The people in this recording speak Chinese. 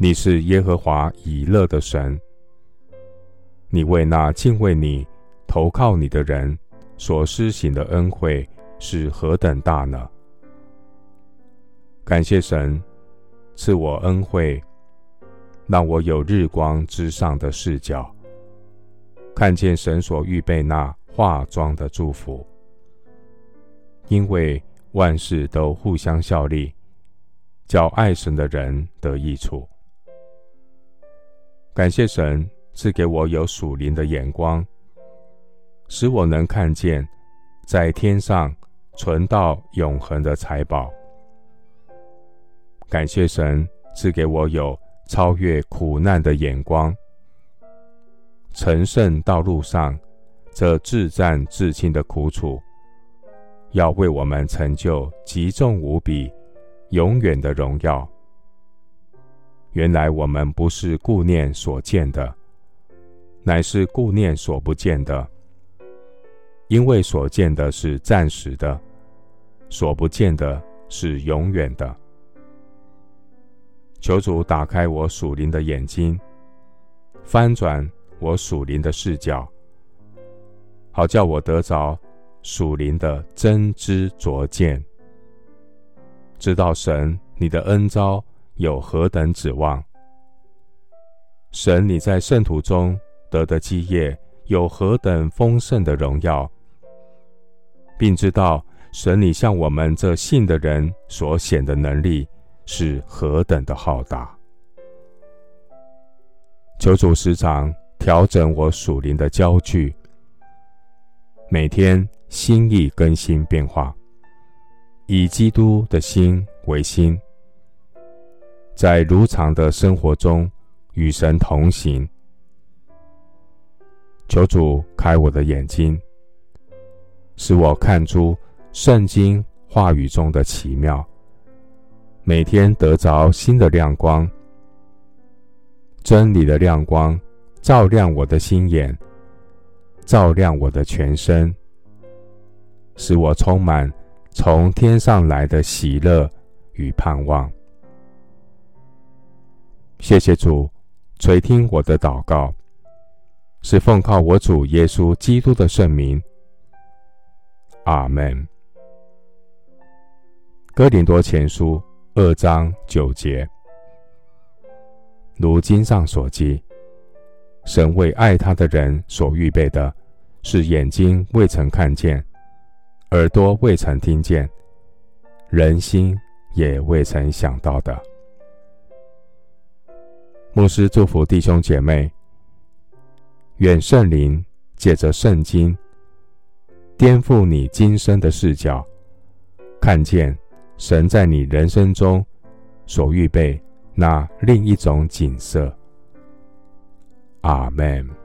你是耶和华以勒的神，你为那敬畏你、投靠你的人所施行的恩惠是何等大呢？感谢神赐我恩惠，让我有日光之上的视角，看见神所预备那化妆的祝福，因为万事都互相效力，叫爱神的人得益处。感谢神赐给我有属灵的眼光，使我能看见在天上存到永恒的财宝。感谢神赐给我有超越苦难的眼光，成圣道路上这至战至轻的苦楚，要为我们成就极重无比、永远的荣耀。原来我们不是顾念所见的，乃是顾念所不见的。因为所见的是暂时的，所不见的是永远的。求主打开我属灵的眼睛，翻转我属灵的视角，好叫我得着属灵的真知灼见，知道神你的恩招。有何等指望？神，你在圣徒中得的基业有何等丰盛的荣耀，并知道神你向我们这信的人所显的能力是何等的浩大。求主时常调整我属灵的焦距，每天心意更新变化，以基督的心为心。在如常的生活中与神同行，求主开我的眼睛，使我看出圣经话语中的奇妙，每天得着新的亮光，真理的亮光照亮我的心眼，照亮我的全身，使我充满从天上来的喜乐与盼望。谢谢主垂听我的祷告，是奉靠我主耶稣基督的圣名。阿门。哥林多前书二章九节，如经上所记，神为爱他的人所预备的，是眼睛未曾看见，耳朵未曾听见，人心也未曾想到的。牧师祝福弟兄姐妹，愿圣灵借着圣经颠覆你今生的视角，看见神在你人生中所预备那另一种景色。阿门。